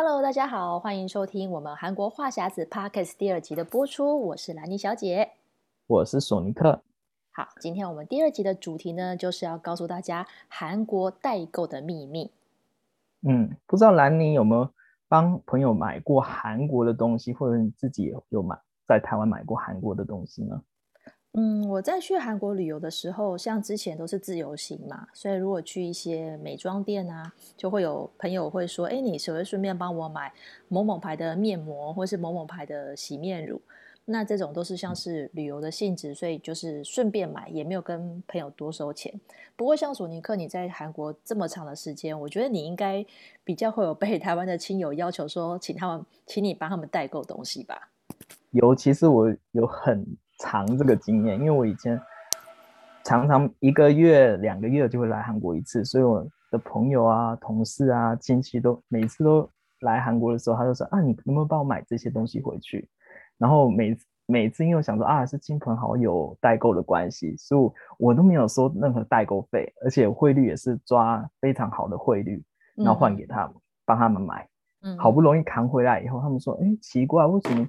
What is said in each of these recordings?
Hello，大家好，欢迎收听我们韩国话匣子 Podcast 第二集的播出。我是兰妮小姐，我是索尼克。好，今天我们第二集的主题呢，就是要告诉大家韩国代购的秘密。嗯，不知道兰妮有没有帮朋友买过韩国的东西，或者你自己有有买在台湾买过韩国的东西呢？嗯，我在去韩国旅游的时候，像之前都是自由行嘛，所以如果去一些美妆店啊，就会有朋友会说：“哎，你是不是顺便帮我买某某牌的面膜，或是某某牌的洗面乳？”那这种都是像是旅游的性质，所以就是顺便买，也没有跟朋友多收钱。不过像索尼克，你在韩国这么长的时间，我觉得你应该比较会有被台湾的亲友要求说，请他们，请你帮他们代购东西吧？有，其实我有很长这个经验，因为我以前常常一个月、两个月就会来韩国一次，所以我的朋友啊、同事啊、亲戚都每次都来韩国的时候，他就说啊，你能不能帮我买这些东西回去？然后每次每次因为我想说啊，是亲朋好友代购的关系，所以我都没有收任何代购费，而且汇率也是抓非常好的汇率，然后换给他们，嗯、帮他们买。嗯，好不容易扛回来以后，他们说，哎，奇怪，为什么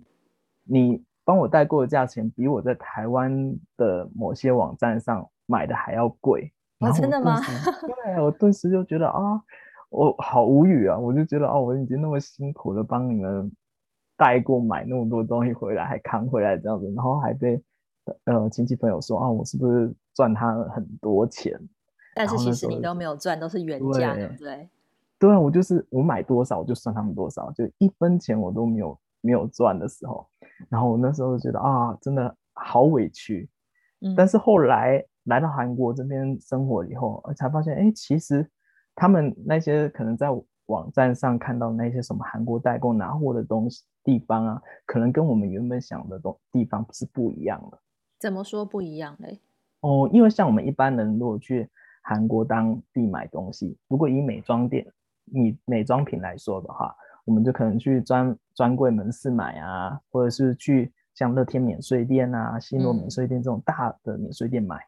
你帮我代购的价钱比我在台湾的某些网站上买的还要贵？啊，真的吗？对，我顿时就觉得啊，我好无语啊！我就觉得哦，我已经那么辛苦的帮你们。带过买那么多东西回来，还扛回来这样子，然后还被呃亲戚朋友说啊，我是不是赚他很多钱？但是其实你都没有赚，都是原价，对不对？对啊，我就是我买多少我就算他们多少，就一分钱我都没有没有赚的时候，然后我那时候就觉得啊，真的好委屈。嗯，但是后来来到韩国这边生活以后，才发现，哎，其实他们那些可能在。网站上看到那些什么韩国代购拿货的东西地方啊，可能跟我们原本想的东地方是不一样的。怎么说不一样嘞？哦，因为像我们一般人如果去韩国当地买东西，如果以美妆店、以美妆品来说的话，我们就可能去专专柜门市买啊，或者是去像乐天免税店啊、西诺免税店这种大的免税店买。嗯。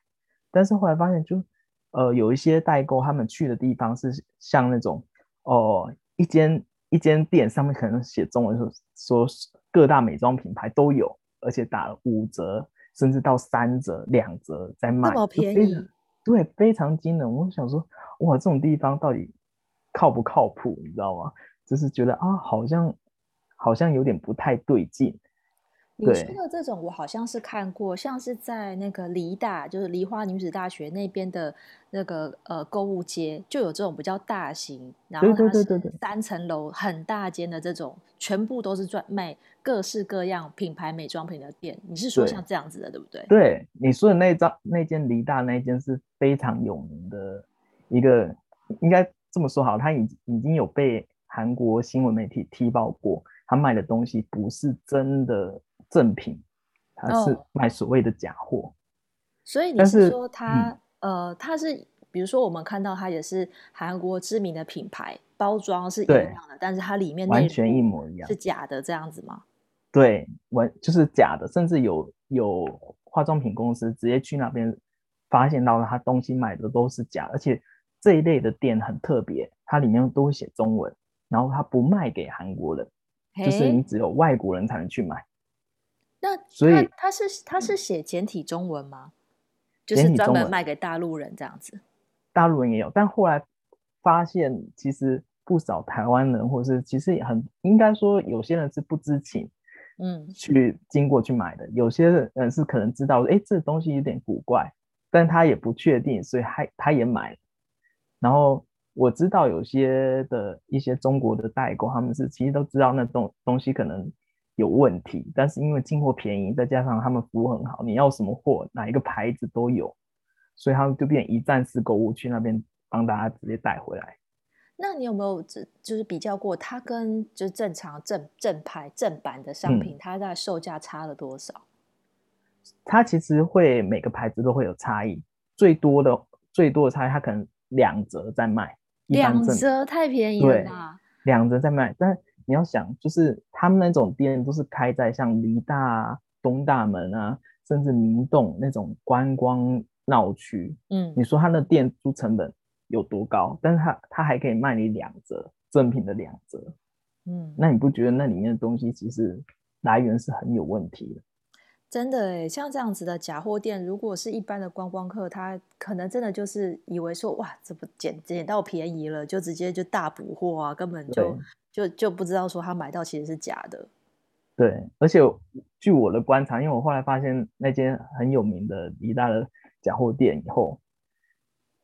但是后来发现就，就呃有一些代购他们去的地方是像那种。哦，一间一间店上面可能写中文说说各大美妆品牌都有，而且打了五折，甚至到三折、两折在卖，便宜，对，非常惊人。我想说，哇，这种地方到底靠不靠谱？你知道吗？就是觉得啊，好像好像有点不太对劲。你说的这种，我好像是看过，像是在那个梨大，就是梨花女子大学那边的那个呃购物街，就有这种比较大型，然后它是三层楼很大间的这种，全部都是专卖各式各样品牌美妆品的店。你是说像这样子的，对，对不对？对，你说的那张那间梨大那间是非常有名的一个，应该这么说好，它已已经有被韩国新闻媒体踢爆过，他卖的东西不是真的。正品，他是卖所谓的假货。哦，所以你是说他，嗯、呃，他是比如说我们看到他也是韩国知名的品牌，包装是一样的，但是它里面完全一模一样，是假的这样子吗？对，完就是假的，甚至有有化妆品公司直接去那边发现到了他东西买的都是假，而且这一类的店很特别，它里面都会写中文，然后他不卖给韩国人，就是你只有外国人才能去买。那所以他是他是写简体中文吗？就是专门卖给大陆人这样子。大陆人也有，但后来发现其实不少台湾人，或是其实也很应该说有些人是不知情，嗯，去经过去买的。有些人是可能知道，哎，这东西有点古怪，但他也不确定，所以他他也买了。然后我知道有些的一些中国的代购，他们是其实都知道那东东西可能。有问题，但是因为进货便宜，再加上他们服务很好，你要什么货，哪一个牌子都有，所以他们就变一站式购物，去那边帮大家直接带回来。那你有没有就是比较过，它跟就是正常正正牌正版的商品，嗯、它在售价差了多少？它其实会每个牌子都会有差异，最多的最多的差异，它可能两折在卖，两折太便宜了吧？两折在卖，但。你要想，就是他们那种店都是开在像梨大啊、东大门啊，甚至明洞那种观光闹区。嗯，你说他那店租成本有多高？但是他他还可以卖你两折，正品的两折。嗯，那你不觉得那里面的东西其实来源是很有问题的？真的诶，像这样子的假货店，如果是一般的观光客，他可能真的就是以为说，哇，这不捡捡到便宜了，就直接就大补货啊，根本就就就不知道说他买到其实是假的。对，而且据我的观察，因为我后来发现那间很有名的梨大的假货店以后，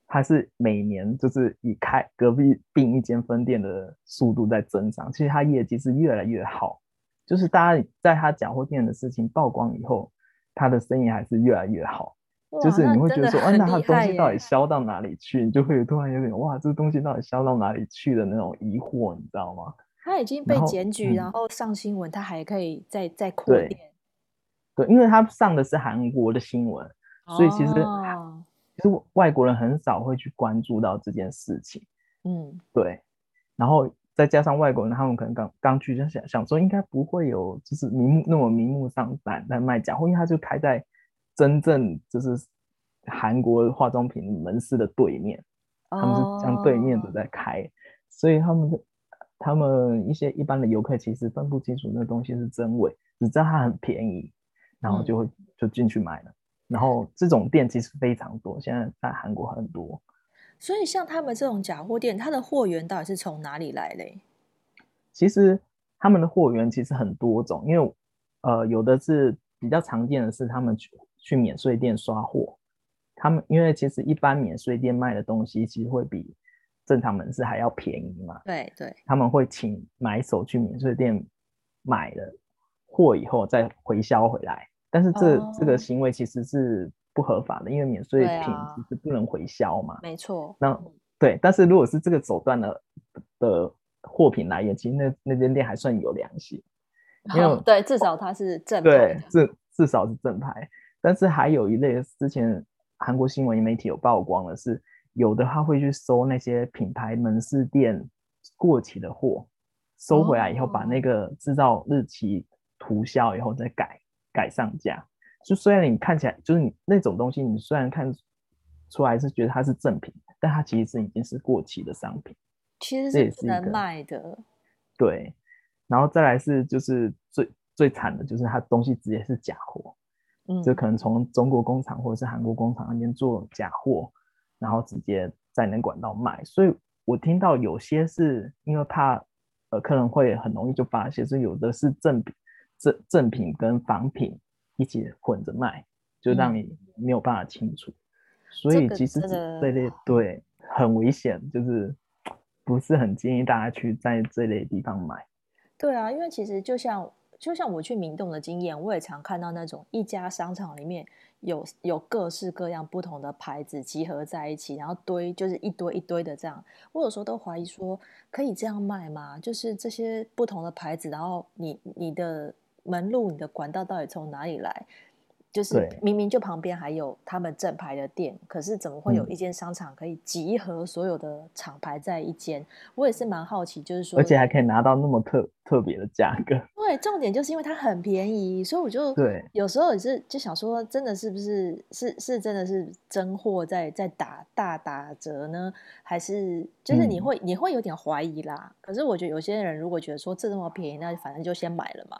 它是每年就是以开隔壁并一间分店的速度在增长，其实它业绩是越来越好。就是大家在他假货店的事情曝光以后，他的生意还是越来越好。就是你会觉得说，啊，那他的东西到底销到哪里去？你就会突然有点哇，这个东西到底销到哪里去的那种疑惑，你知道吗？他已经被检举，然后，上新闻，他还可以再再扩店。对，因为他上的是韩国的新闻，所以其实、哦、其实外国人很少会去关注到这件事情。嗯，对，然后。再加上外国人，他们可能刚刚去就想想说，应该不会有就是明目那么明目张胆在卖假货，因为他就开在真正就是韩国化妆品门市的对面，他们是将对面的在开，oh. 所以他们他们一些一般的游客其实分不清楚那东西是真伪，只知道它很便宜，然后就会就进去买了。然后这种店其实非常多，现在在韩国很多。所以，像他们这种假货店，它的货源到底是从哪里来嘞？其实他们的货源其实很多种，因为呃，有的是比较常见的是他们去去免税店刷货。他们因为其实一般免税店卖的东西其实会比正常门市还要便宜嘛。对对。他们会请买手去免税店买了货以后再回销回来，但是这、哦、这个行为其实是。不合法的，因为免税品其实不能回销嘛。没错。那对，但是如果是这个手段的的货品来源，其实那那间店还算有良心，因为、哦、对，至少它是正牌。对，至至少是正牌。但是还有一类，之前韩国新闻媒体有曝光的是，有的他会去收那些品牌门市店过期的货，收回来以后把那个制造日期涂销以后再改改上架。就虽然你看起来就是你那种东西，你虽然看出来是觉得它是正品，但它其实是已经是过期的商品，其实是不能卖的。对，然后再来是就是最最惨的就是它东西直接是假货，嗯，就可能从中国工厂或者是韩国工厂那边做假货，然后直接在那管道卖。所以我听到有些是因为怕呃客人会很容易就发现，所以有的是正品正正品跟仿品。一起混着卖，就让你没有办法清楚，嗯、所以其实这类对很危险，就是不是很建议大家去在这类地方买。对啊，因为其实就像就像我去明洞的经验，我也常看到那种一家商场里面有有各式各样不同的牌子集合在一起，然后堆就是一堆一堆的这样。我有时候都怀疑说，可以这样卖吗？就是这些不同的牌子，然后你你的。门路，你的管道到底从哪里来？就是明明就旁边还有他们正牌的店，可是怎么会有一间商场可以集合所有的厂牌在一间？嗯、我也是蛮好奇，就是说，而且还可以拿到那么特特别的价格。对，重点就是因为它很便宜，所以我就对有时候也是就想说，真的是不是是是真的是真货在在打大打折呢？还是就是你会、嗯、你会有点怀疑啦？可是我觉得有些人如果觉得说这这么便宜，那反正就先买了嘛。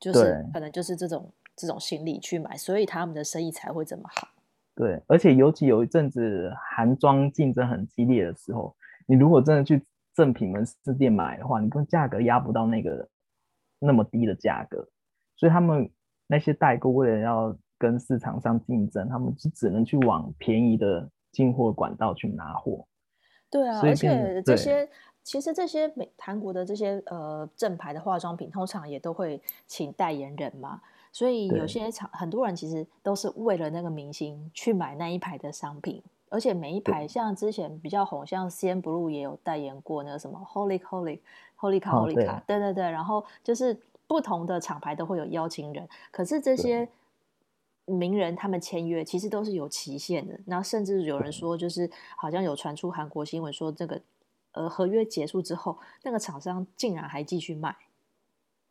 就是可能就是这种这种心理去买，所以他们的生意才会这么好。对，而且尤其有一阵子韩妆竞争很激烈的时候，你如果真的去正品门市店买的话，你跟价格压不到那个那么低的价格，所以他们那些代购为了要跟市场上竞争，他们就只能去往便宜的进货管道去拿货。对啊，而且这些。其实这些美韩国的这些呃正牌的化妆品，通常也都会请代言人嘛，所以有些厂很多人其实都是为了那个明星去买那一排的商品，而且每一排像之前比较红，像 CNBLUE 也有代言过那个什么 Holy Holy Holy 卡 Holy 卡，对对对，然后就是不同的厂牌都会有邀请人，可是这些名人他们签约其实都是有期限的，然后甚至有人说就是好像有传出韩国新闻说这个。呃，合约结束之后，那个厂商竟然还继续卖。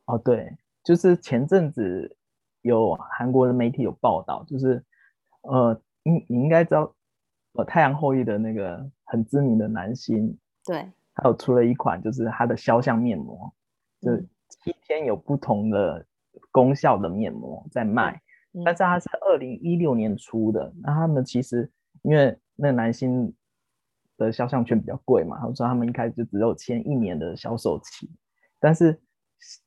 哦，对，就是前阵子有韩国的媒体有报道，就是呃，你你应该知道，呃，太阳后裔的那个很知名的男星，对，还有出了一款就是他的肖像面膜，就七天有不同的功效的面膜在卖，嗯、但是它是二零一六年出的。那他们其实因为那男星的肖像权比较贵嘛，他说他们一开始就只有签一年的销售期，但是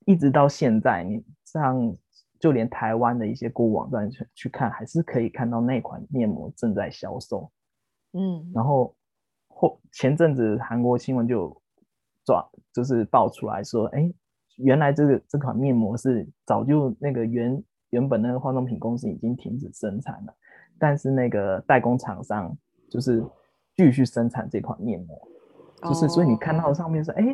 一直到现在，你像就连台湾的一些购物网站去去看，还是可以看到那款面膜正在销售。嗯，然后后前阵子韩国新闻就抓，就是爆出来说，哎，原来这个这款面膜是早就那个原原本那个化妆品公司已经停止生产了，但是那个代工厂商就是继续生产这款面膜，就是所以你看到上面说，哎，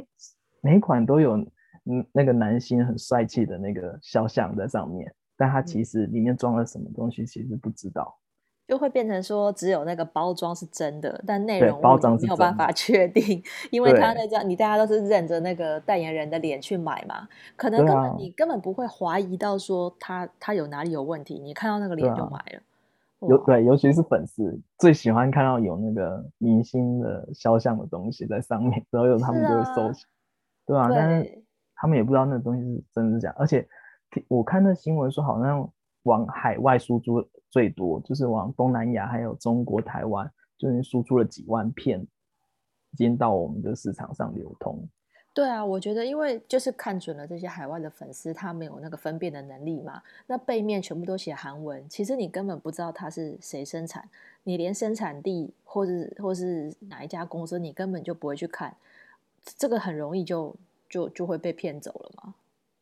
每一款都有嗯那个男星很帅气的那个肖像在上面，但它其实里面装了什么东西，其实不知道。就会变成说，只有那个包装是真的，但内容包装没有办法确定，因为他那张你大家都是认着那个代言人的脸去买嘛，可能根本你根本不会怀疑到说他他有哪里有问题，你看到那个脸就买了。有对，尤其是粉丝最喜欢看到有那个明星的肖像的东西在上面，然后他们就会收起，对啊，但是他们也不知道那东西是真是假，而且我看那新闻说好像往海外输出。最多就是往东南亚，还有中国台湾，就是输出了几万片，已经到我们的市场上流通。对啊，我觉得因为就是看准了这些海外的粉丝，他没有那个分辨的能力嘛。那背面全部都写韩文，其实你根本不知道他是谁生产，你连生产地或是或是哪一家公司，你根本就不会去看，这个很容易就就就会被骗走了嘛。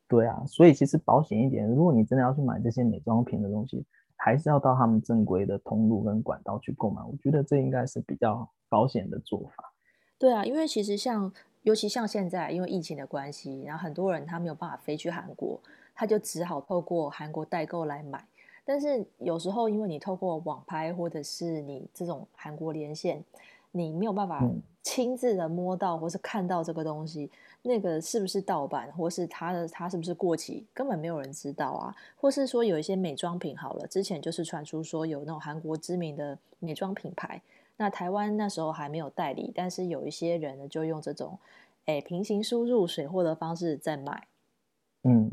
对啊，所以其实保险一点，如果你真的要去买这些美妆品的东西。还是要到他们正规的通路跟管道去购买，我觉得这应该是比较保险的做法。对啊，因为其实像，尤其像现在，因为疫情的关系，然后很多人他没有办法飞去韩国，他就只好透过韩国代购来买。但是有时候，因为你透过网拍或者是你这种韩国连线，你没有办法亲自的摸到或是看到这个东西。嗯那个是不是盗版，或是它的它是不是过期，根本没有人知道啊。或是说有一些美妆品好了，之前就是传出说有那种韩国知名的美妆品牌，那台湾那时候还没有代理，但是有一些人呢就用这种诶平行输入水货的方式在卖。嗯，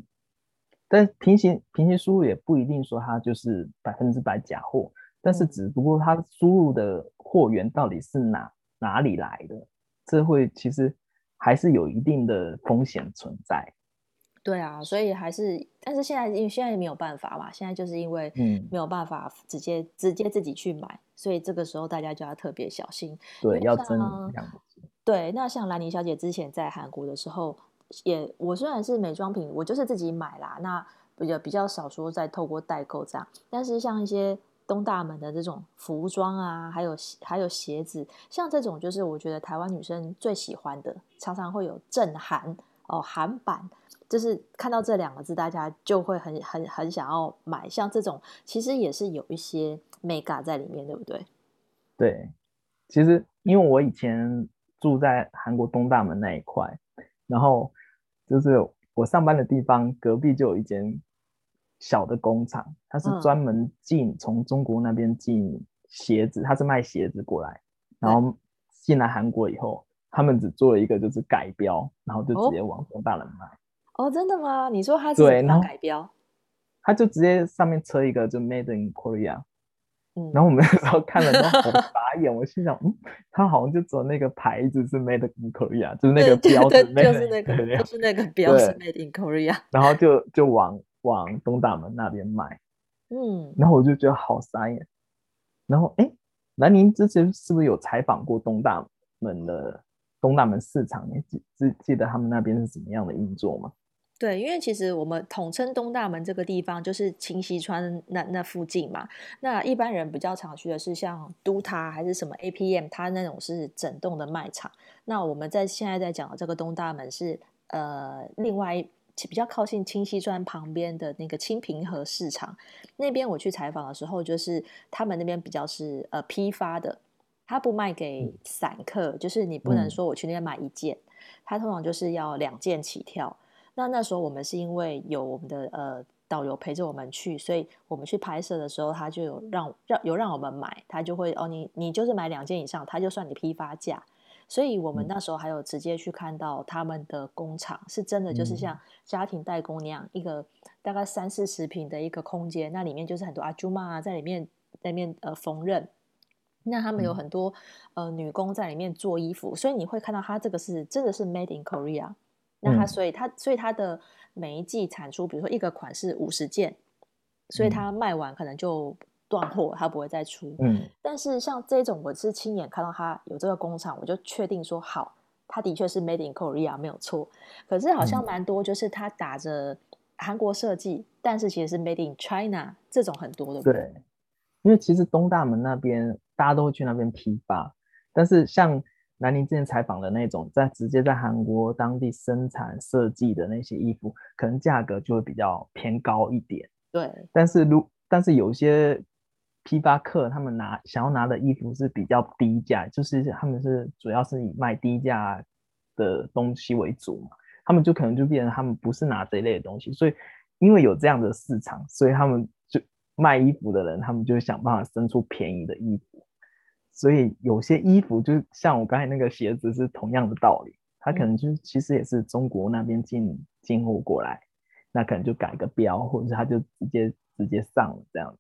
但平行平行输入也不一定说它就是百分之百假货，但是只不过它输入的货源到底是哪哪里来的，这会其实。还是有一定的风险存在，对啊，所以还是，但是现在因为现在也没有办法嘛，现在就是因为嗯没有办法直接、嗯、直接自己去买，所以这个时候大家就要特别小心。对，要真对，那像兰妮小姐之前在韩国的时候，也我虽然是美妆品，我就是自己买啦，那比较比较少说在透过代购这样，但是像一些。东大门的这种服装啊，还有还有鞋子，像这种就是我觉得台湾女生最喜欢的，常常会有正韩哦，韩版，就是看到这两个字，大家就会很很很想要买。像这种其实也是有一些 mega 在里面，对不对？对，其实因为我以前住在韩国东大门那一块，然后就是我上班的地方隔壁就有一间。小的工厂，它是专门进从中国那边进鞋子，它是卖鞋子过来，然后进来韩国以后，他们只做了一个就是改标，然后就直接往东大门卖。哦，真的吗？你说他是改标？他就直接上面车一个就 Made in Korea，嗯，然后我们那时候看了 都好傻眼，我心想，嗯，他好像就只有那个牌子是 Made in Korea，就是那个标志，就是那个，就是那个标是 Made in Korea，然后就就往。往东大门那边卖，嗯，然后我就觉得好傻眼。然后，哎，兰宁之前是不是有采访过东大门的东大门市场？你记记记得他们那边是怎么样的运作吗？对，因为其实我们统称东大门这个地方就是清溪川那那附近嘛。那一般人比较常去的是像都塔还是什么 APM，它那种是整栋的卖场。那我们在现在在讲的这个东大门是呃另外。比较靠近清溪川旁边的那个清平河市场那边，我去采访的时候，就是他们那边比较是呃批发的，他不卖给散客，嗯、就是你不能说我去那边买一件，他通常就是要两件起跳。那那时候我们是因为有我们的呃导游陪着我们去，所以我们去拍摄的时候，他就有让让有让我们买，他就会哦你你就是买两件以上，他就算你批发价。所以我们那时候还有直接去看到他们的工厂，嗯、是真的就是像家庭代工那样，一个大概三四十平的一个空间，那里面就是很多阿朱玛啊在里面在里面呃缝纫，那他们有很多、嗯、呃女工在里面做衣服，所以你会看到它这个是真的是 made in Korea，那它所以它所以它的每一季产出，比如说一个款式五十件，所以它卖完可能就。断货，它不会再出。嗯，但是像这种，我是亲眼看到它有这个工厂，我就确定说好，它的确是 Made in Korea 没有错。可是好像蛮多，就是它打着韩国设计，嗯、但是其实是 Made in China 这种很多的。对，因为其实东大门那边大家都会去那边批发，但是像南宁之前采访的那种，在直接在韩国当地生产设计的那些衣服，可能价格就会比较偏高一点。对，但是如但是有些。批发客他们拿想要拿的衣服是比较低价，就是他们是主要是以卖低价的东西为主嘛，他们就可能就变成他们不是拿这一类的东西，所以因为有这样的市场，所以他们就卖衣服的人，他们就想办法生出便宜的衣服，所以有些衣服就像我刚才那个鞋子是同样的道理，它可能就其实也是中国那边进进货过来，那可能就改个标，或者是它就直接直接上了这样子。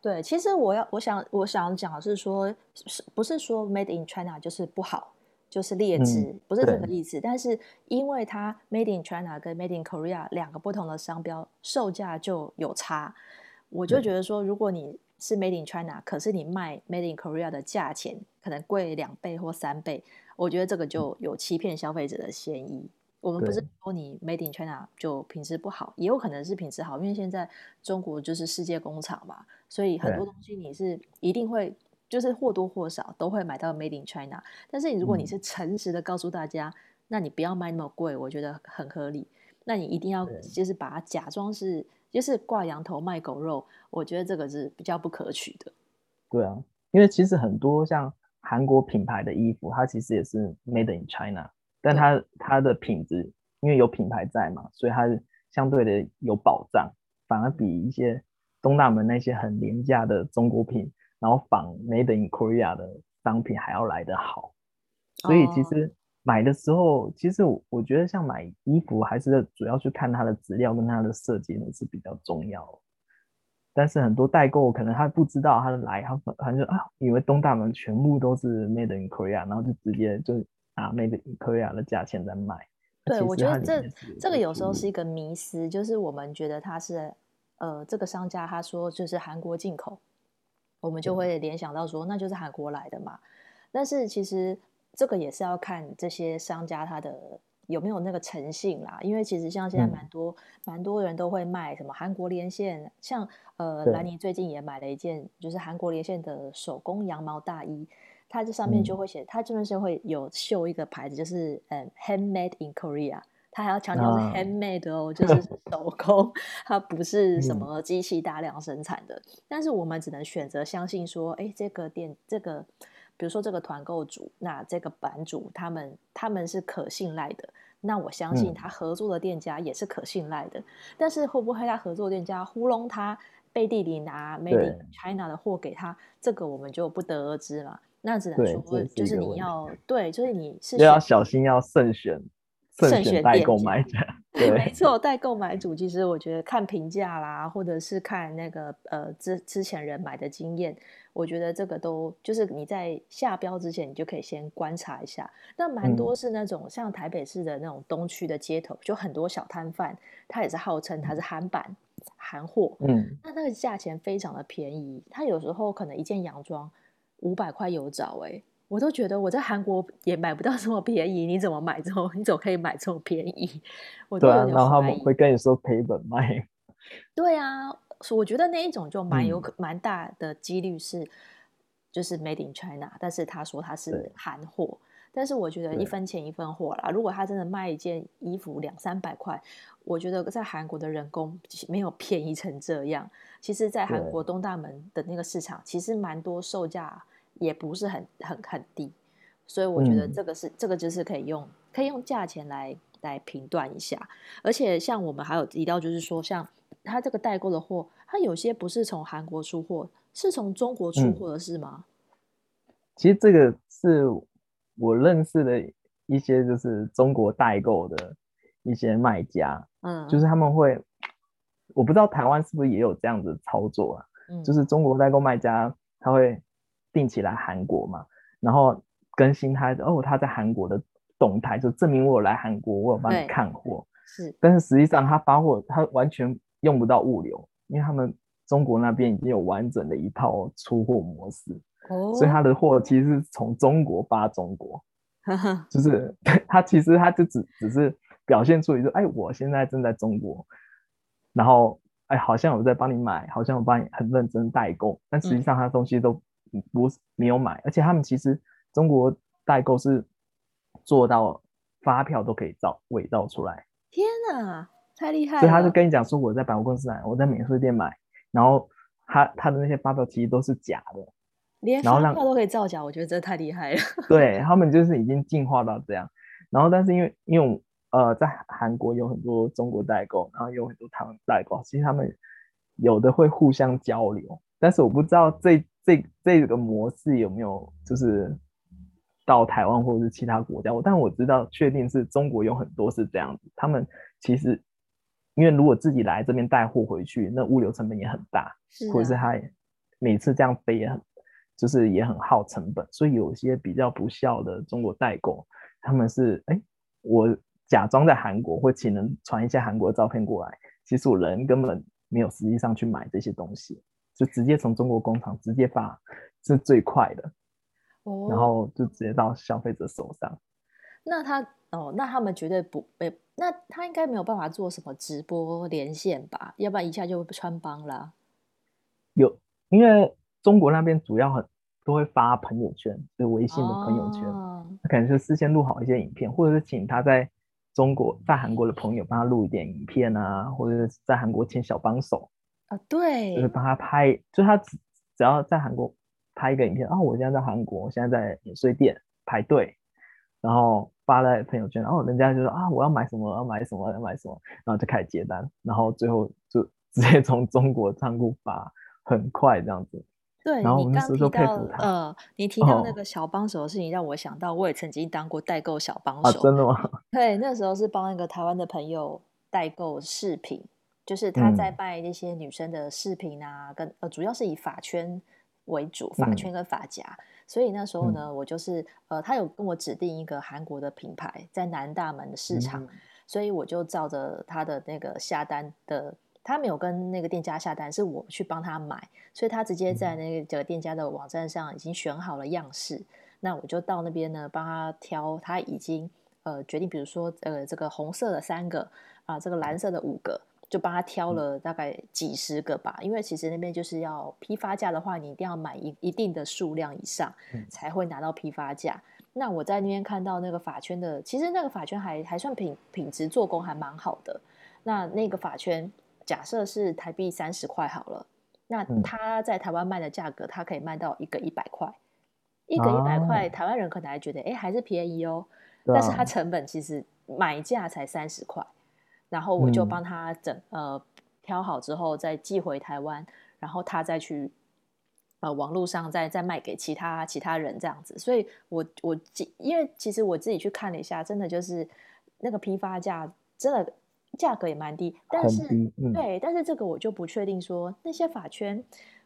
对，其实我要我想我想讲的是说，是不是说 Made in China 就是不好，就是劣质，嗯、不是这个意思。但是因为它 Made in China 跟 Made in Korea 两个不同的商标，售价就有差。我就觉得说，如果你是 Made in China，可是你卖 Made in Korea 的价钱可能贵两倍或三倍，我觉得这个就有欺骗消费者的嫌疑。我们不是说你 Made in China 就品质不好，也有可能是品质好，因为现在中国就是世界工厂嘛，所以很多东西你是一定会就是或多或少都会买到 Made in China。但是你如果你是诚实的告诉大家，嗯、那你不要卖那么贵，我觉得很合理。那你一定要就是把它假装是就是挂羊头卖狗肉，我觉得这个是比较不可取的。对啊，因为其实很多像韩国品牌的衣服，它其实也是 Made in China。但它它的品质，因为有品牌在嘛，所以它相对的有保障，反而比一些东大门那些很廉价的中国品，然后仿 Made in Korea 的商品还要来得好。所以其实买的时候，哦、其实我我觉得像买衣服还是主要去看它的质料跟它的设计呢是比较重要。但是很多代购可能他不知道他的来，他反正就啊以为东大门全部都是 Made in Korea，然后就直接就。啊，Made in Korea 的价钱在卖。对，我觉得这这个有时候是一个迷思，就是我们觉得他是呃，这个商家他说就是韩国进口，我们就会联想到说那就是韩国来的嘛。但是其实这个也是要看这些商家他的有没有那个诚信啦。因为其实像现在蛮多蛮、嗯、多人都会卖什么韩国连线，像呃兰妮最近也买了一件就是韩国连线的手工羊毛大衣。它这上面就会写，它这边是会有绣一个牌子，就是嗯，handmade in Korea。它还要强调是 handmade 哦，oh. 就 是手工，它不是什么机器大量生产的。嗯、但是我们只能选择相信说，哎，这个店，这个，比如说这个团购主，那这个版主，他们他们是可信赖的。那我相信他合作的店家也是可信赖的。嗯、但是会不会他合作店家糊弄他，背地里拿 Made in China 的货给他，这个我们就不得而知了。那只能说，就是你要对，就是你是要小心，要慎选，慎选代购买者。对，没错，代购买主其实我觉得看评价啦，或者是看那个呃之之前人买的经验，我觉得这个都就是你在下标之前，你就可以先观察一下。那蛮多是那种、嗯、像台北市的那种东区的街头，就很多小摊贩，他也是号称他是韩版韩货，嗯，那那个价钱非常的便宜，他有时候可能一件洋装。五百块有找哎、欸，我都觉得我在韩国也买不到这么便宜，你怎么买这么？你怎么可以买这么便宜？我。对啊，然后他们会跟你说赔本卖。对啊，我觉得那一种就蛮有可蛮、嗯、大的几率是就是 Made in China，但是他说他是韩货，但是我觉得一分钱一分货啦。如果他真的卖一件衣服两三百块，我觉得在韩国的人工没有便宜成这样。其实，在韩国东大门的那个市场，其实蛮多售价。也不是很很很低，所以我觉得这个是、嗯、这个就是可以用可以用价钱来来评断一下。而且像我们还有提到，就是说像他这个代购的货，他有些不是从韩国出货，是从中国出货的是吗？其实这个是我认识的一些就是中国代购的一些卖家，嗯，就是他们会，我不知道台湾是不是也有这样子操作啊？嗯，就是中国代购卖家他会定期来韩国嘛，然后更新他哦他在韩国的动态，就证明我有来韩国，我有帮你看货。是，但是实际上他发货他完全用不到物流，因为他们中国那边已经有完整的一套出货模式，哦，所以他的货其实是从中国发中国，就是 他其实他就只只是表现出一个哎，我现在正在中国，然后哎，好像我在帮你买，好像我帮你很认真代购，但实际上他的东西都不是没有买，嗯，而且他们其实中国代购是做到发票都可以造伪造出来。天哪，太厉害了！所以他就跟你讲说，我在百货公司买，我在免税店买，然后他他的那些发票其实都是假的，连发票都可以造假，我觉得这太厉害了。对，他们就是已经进化到这样，然后但是因为因为呃在韩国有很多中国代购，然后有很多台湾代购，其实他们有的会互相交流，但是我不知道这这这个模式有没有就是。到台湾或者是其他国家，但我知道确定是中国有很多是这样子。他们其实因为如果自己来这边带货回去，那物流成本也很大，是或者是他每次这样飞也很，就是也很耗成本。所以有些比较不孝的中国代购，他们是哎，我假装在韩国，或请人传一些韩国的照片过来，其实我人根本没有实际上去买这些东西，就直接从中国工厂直接发，是最快的。Oh, 然后就直接到消费者手上。那他哦，那他们绝对不被，那他应该没有办法做什么直播连线吧？要不然一下就穿帮了。有，因为中国那边主要很都会发朋友圈，就微信的朋友圈，他、oh. 可能是事先录好一些影片，或者是请他在中国在韩国的朋友帮他录一点影片啊，或者是在韩国请小帮手啊，对，就是帮他拍，就他只只要在韩国。拍一个影片，哦，我现在在韩国，我现在在免税店排队，然后发在朋友圈，然后人家就说啊，我要买什么，我要买什么，我要买什么，然后就开始接单，然后最后就 直接从中国仓库发，很快这样子。对，然后我们那时候就佩服他。呃，你提到那个小帮手的事情，让我想到，我也曾经当过代购小帮手。啊，真的吗？对，那时候是帮一个台湾的朋友代购饰品，就是他在卖那些女生的饰品啊，嗯、跟呃，主要是以发圈。为主，发圈跟发夹，嗯，所以那时候呢，嗯，我就是呃，他有跟我指定一个韩国的品牌在南大门的市场，嗯，所以我就照着他的那个下单的，他没有跟那个店家下单，是我去帮他买，所以他直接在那个店家的网站上已经选好了样式，嗯，那我就到那边呢帮他挑，他已经呃决定，比如说呃这个红色的三个啊，呃，这个蓝色的五个。就帮他挑了大概几十个吧，因为其实那边就是要批发价的话，你一定要买一一定的数量以上才会拿到批发价。那我在那边看到那个发圈的，其实那个发圈还还算品品质做工还蛮好的。那那个发圈假设是台币三十块好了，那他在台湾卖的价格，他可以卖到一个一百块，一个一百块，台湾人可能还觉得哎还是便宜哦，但是它成本其实买价才三十块。然后我就帮他整、嗯、呃挑好之后再寄回台湾，然后他再去呃网络上再再卖给其他其他人这样子。所以我我因为其实我自己去看了一下，真的就是那个批发价真的价格也蛮低，但是、嗯、对，但是这个我就不确定说那些法圈。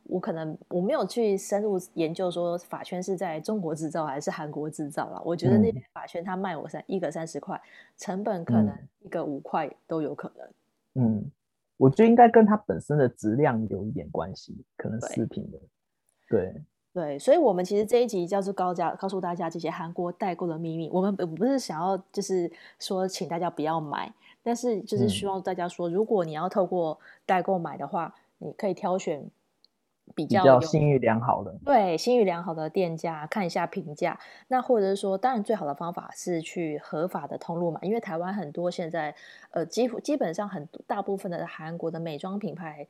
我可能我没有去深入研究说法圈是在中国制造还是韩国制造啦。我觉得那边法圈他卖我三一个三十块，成本可能一个五块都有可能。嗯，我觉得应该跟它本身的质量有一点关系，可能饰品的。对对，所以，我们其实这一集叫做高价，告诉大家这些韩国代购的秘密。我们不是想要就是说请大家不要买，但是就是希望大家说，如果你要透过代购买的话，你可以挑选。比较，信誉良好的，对，信誉良好的店家看一下评价，那或者是说，当然最好的方法是去合法的通路嘛，因为台湾很多现在，呃，几乎基本上很大部分的韩国的美妆品牌，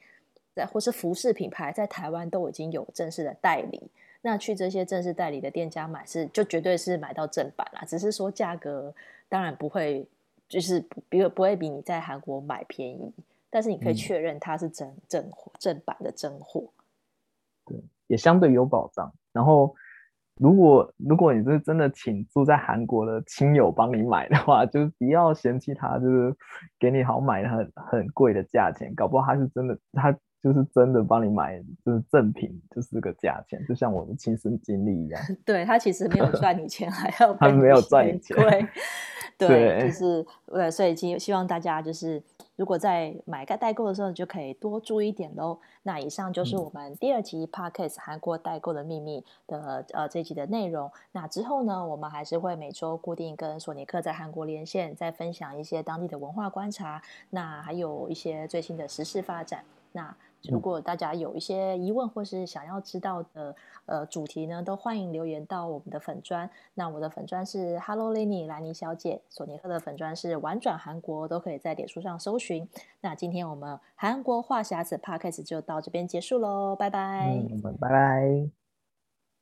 在或是服饰品牌，在台湾都已经有正式的代理，那去这些正式代理的店家买是就绝对是买到正版啦，只是说价格当然不会，就是比不会比你在韩国买便宜，但是你可以确认它是真正正版的真货。对，也相对有保障。然后如果如果你是真的请住在韩国的亲友帮你买的话，就是不要嫌弃他，就是给你好买很很贵的价钱，搞不好他是真的，他就是真的帮你买，就是正品，就是这个价钱，就像我的亲身经历一样。对，他其实没有赚你钱，还要他没有赚你钱，对，对，就是对，所以希希望大家就是。如果在买个代购的时候，就可以多注意一点喽。那以上就是我们第二集 Podcast 韩国代购的秘密的呃这一集的内容。那之后呢，我们还是会每周固定跟索尼克在韩国连线，再分享一些当地的文化观察，那还有一些最新的时事发展。那如果大家有一些疑问或是想要知道的呃主题呢，都欢迎留言到我们的粉砖。那我的粉砖是 Hello Lenny 兰妮小姐，索尼克的粉砖是玩转韩国，都可以在脸书上搜寻。那今天我们韩国话匣子 Podcast 就到这边结束喽，拜拜。嗯，拜拜。